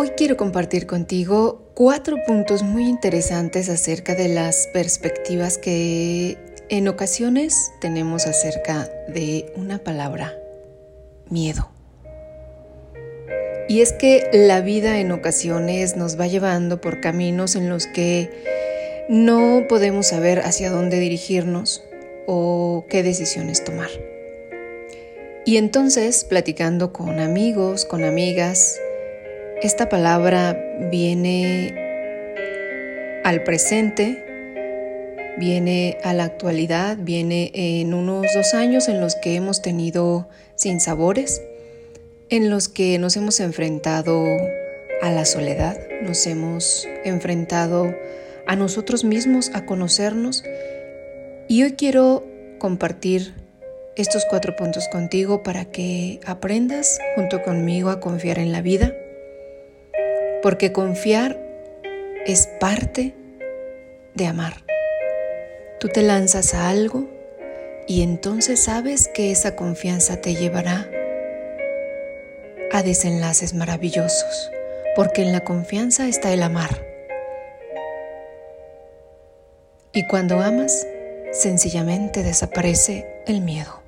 Hoy quiero compartir contigo cuatro puntos muy interesantes acerca de las perspectivas que en ocasiones tenemos acerca de una palabra, miedo. Y es que la vida en ocasiones nos va llevando por caminos en los que no podemos saber hacia dónde dirigirnos o qué decisiones tomar. Y entonces, platicando con amigos, con amigas, esta palabra viene al presente, viene a la actualidad, viene en unos dos años en los que hemos tenido sinsabores, en los que nos hemos enfrentado a la soledad, nos hemos enfrentado a nosotros mismos, a conocernos. Y hoy quiero compartir estos cuatro puntos contigo para que aprendas junto conmigo a confiar en la vida, porque confiar es parte de amar. Tú te lanzas a algo y entonces sabes que esa confianza te llevará a desenlaces maravillosos, porque en la confianza está el amar. Y cuando amas, sencillamente desaparece el miedo.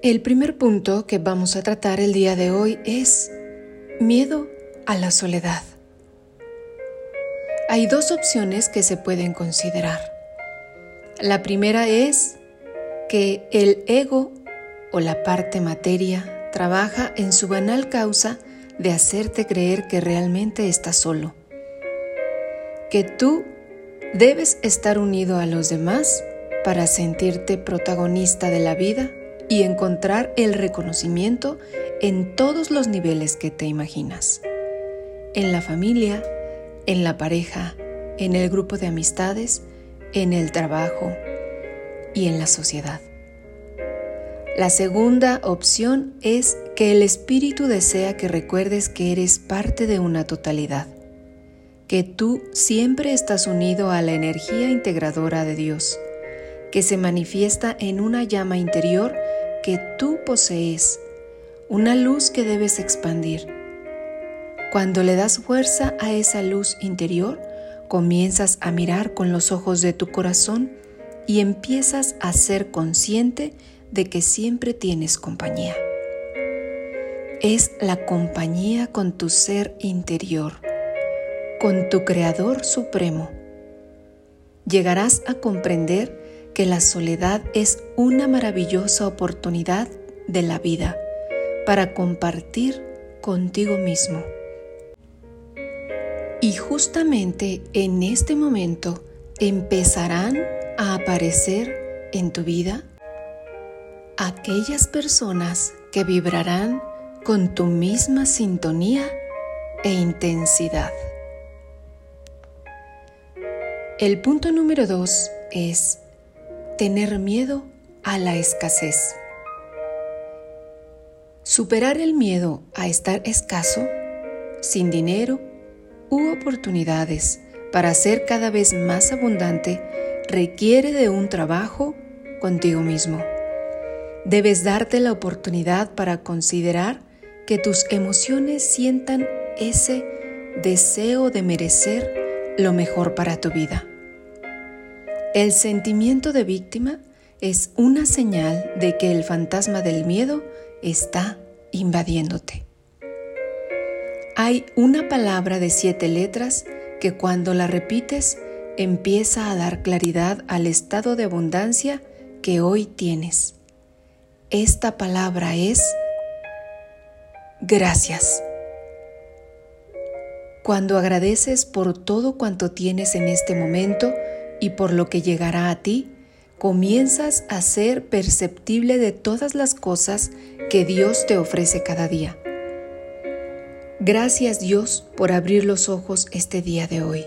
El primer punto que vamos a tratar el día de hoy es miedo a la soledad. Hay dos opciones que se pueden considerar. La primera es que el ego o la parte materia trabaja en su banal causa de hacerte creer que realmente estás solo, que tú debes estar unido a los demás para sentirte protagonista de la vida y encontrar el reconocimiento en todos los niveles que te imaginas. En la familia, en la pareja, en el grupo de amistades, en el trabajo y en la sociedad. La segunda opción es que el espíritu desea que recuerdes que eres parte de una totalidad, que tú siempre estás unido a la energía integradora de Dios, que se manifiesta en una llama interior que tú posees, una luz que debes expandir. Cuando le das fuerza a esa luz interior, comienzas a mirar con los ojos de tu corazón y empiezas a ser consciente de que siempre tienes compañía. Es la compañía con tu ser interior, con tu Creador Supremo. Llegarás a comprender que la soledad es una maravillosa oportunidad de la vida para compartir contigo mismo. Y justamente en este momento empezarán a aparecer en tu vida aquellas personas que vibrarán con tu misma sintonía e intensidad. El punto número dos es tener miedo a la escasez. Superar el miedo a estar escaso, sin dinero u oportunidades para ser cada vez más abundante requiere de un trabajo contigo mismo. Debes darte la oportunidad para considerar que tus emociones sientan ese deseo de merecer lo mejor para tu vida. El sentimiento de víctima es una señal de que el fantasma del miedo está invadiéndote. Hay una palabra de siete letras que cuando la repites empieza a dar claridad al estado de abundancia que hoy tienes. Esta palabra es gracias. Cuando agradeces por todo cuanto tienes en este momento, y por lo que llegará a ti, comienzas a ser perceptible de todas las cosas que Dios te ofrece cada día. Gracias Dios por abrir los ojos este día de hoy,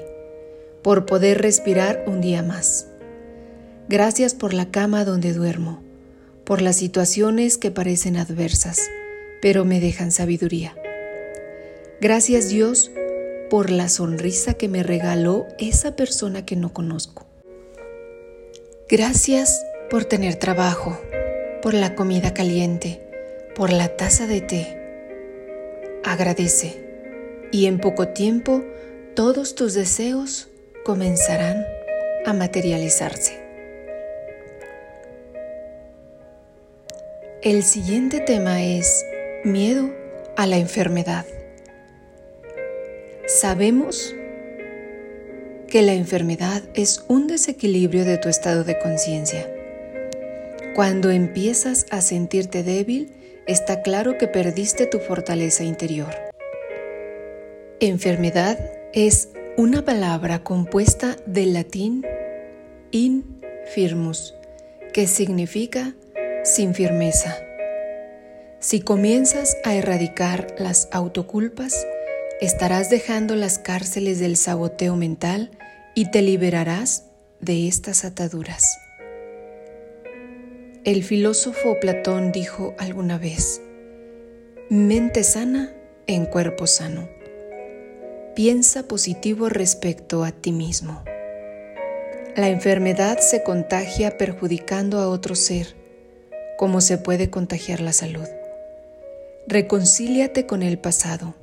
por poder respirar un día más. Gracias por la cama donde duermo, por las situaciones que parecen adversas, pero me dejan sabiduría. Gracias Dios por la sonrisa que me regaló esa persona que no conozco. Gracias por tener trabajo, por la comida caliente, por la taza de té. Agradece y en poco tiempo todos tus deseos comenzarán a materializarse. El siguiente tema es miedo a la enfermedad. Sabemos que la enfermedad es un desequilibrio de tu estado de conciencia. Cuando empiezas a sentirte débil, está claro que perdiste tu fortaleza interior. Enfermedad es una palabra compuesta del latín infirmus, que significa sin firmeza. Si comienzas a erradicar las autoculpas, estarás dejando las cárceles del saboteo mental y te liberarás de estas ataduras. El filósofo Platón dijo alguna vez, mente sana en cuerpo sano. Piensa positivo respecto a ti mismo. La enfermedad se contagia perjudicando a otro ser, como se puede contagiar la salud. Reconcíliate con el pasado.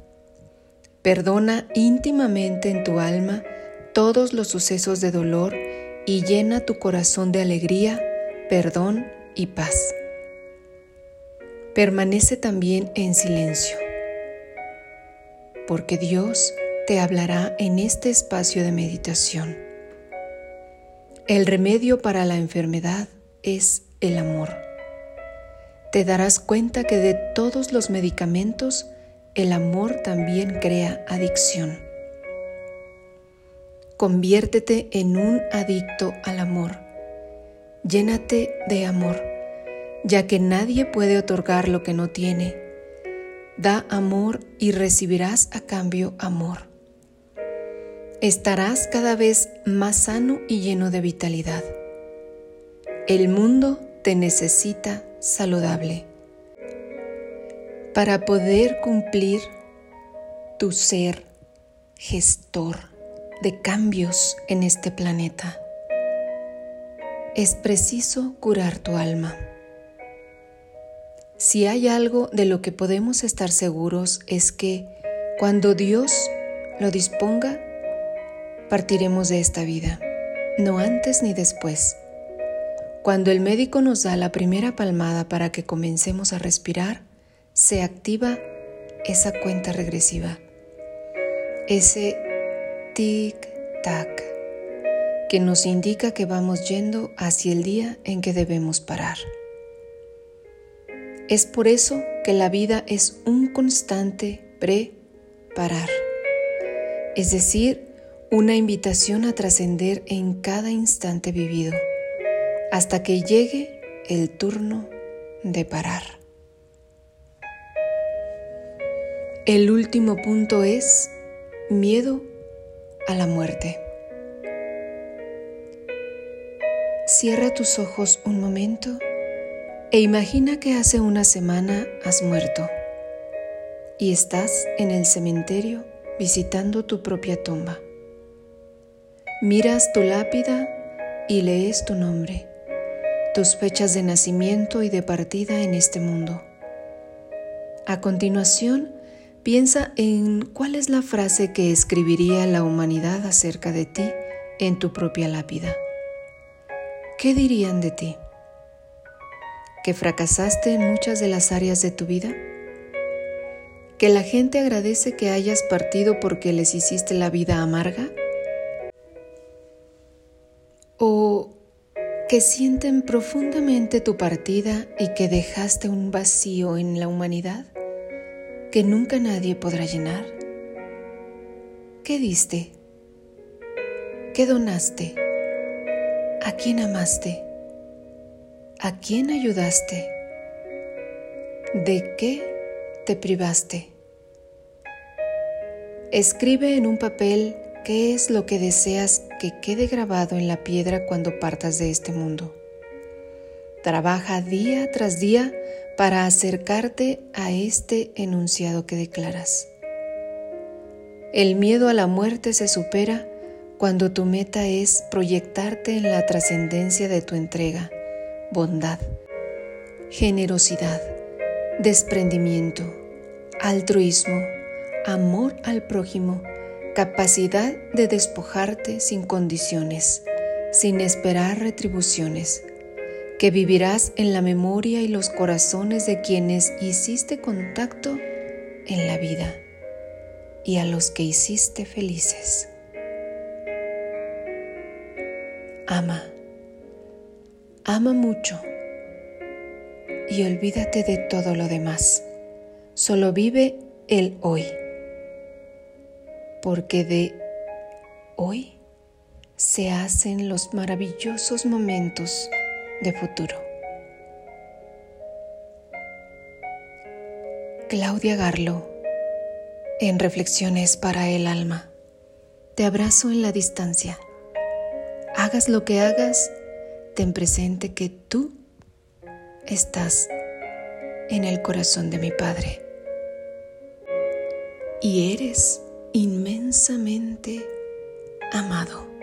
Perdona íntimamente en tu alma todos los sucesos de dolor y llena tu corazón de alegría, perdón y paz. Permanece también en silencio, porque Dios te hablará en este espacio de meditación. El remedio para la enfermedad es el amor. Te darás cuenta que de todos los medicamentos, el amor también crea adicción. Conviértete en un adicto al amor. Llénate de amor, ya que nadie puede otorgar lo que no tiene. Da amor y recibirás a cambio amor. Estarás cada vez más sano y lleno de vitalidad. El mundo te necesita saludable. Para poder cumplir tu ser gestor de cambios en este planeta. Es preciso curar tu alma. Si hay algo de lo que podemos estar seguros es que cuando Dios lo disponga, partiremos de esta vida, no antes ni después. Cuando el médico nos da la primera palmada para que comencemos a respirar, se activa esa cuenta regresiva, ese tic-tac, que nos indica que vamos yendo hacia el día en que debemos parar. Es por eso que la vida es un constante pre-parar, es decir, una invitación a trascender en cada instante vivido, hasta que llegue el turno de parar. El último punto es miedo a la muerte. Cierra tus ojos un momento e imagina que hace una semana has muerto y estás en el cementerio visitando tu propia tumba. Miras tu lápida y lees tu nombre, tus fechas de nacimiento y de partida en este mundo. A continuación, Piensa en cuál es la frase que escribiría la humanidad acerca de ti en tu propia lápida. ¿Qué dirían de ti? ¿Que fracasaste en muchas de las áreas de tu vida? ¿Que la gente agradece que hayas partido porque les hiciste la vida amarga? ¿O que sienten profundamente tu partida y que dejaste un vacío en la humanidad? que nunca nadie podrá llenar? ¿Qué diste? ¿Qué donaste? ¿A quién amaste? ¿A quién ayudaste? ¿De qué te privaste? Escribe en un papel qué es lo que deseas que quede grabado en la piedra cuando partas de este mundo. Trabaja día tras día para acercarte a este enunciado que declaras. El miedo a la muerte se supera cuando tu meta es proyectarte en la trascendencia de tu entrega, bondad, generosidad, desprendimiento, altruismo, amor al prójimo, capacidad de despojarte sin condiciones, sin esperar retribuciones, que vivirás en la memoria y los corazones de quienes hiciste contacto en la vida y a los que hiciste felices. Ama, ama mucho y olvídate de todo lo demás. Solo vive el hoy porque de hoy se hacen los maravillosos momentos de futuro. Claudia Garlo, en Reflexiones para el Alma. Te abrazo en la distancia. Hagas lo que hagas, ten presente que tú estás en el corazón de mi Padre. Y eres inmensamente amado.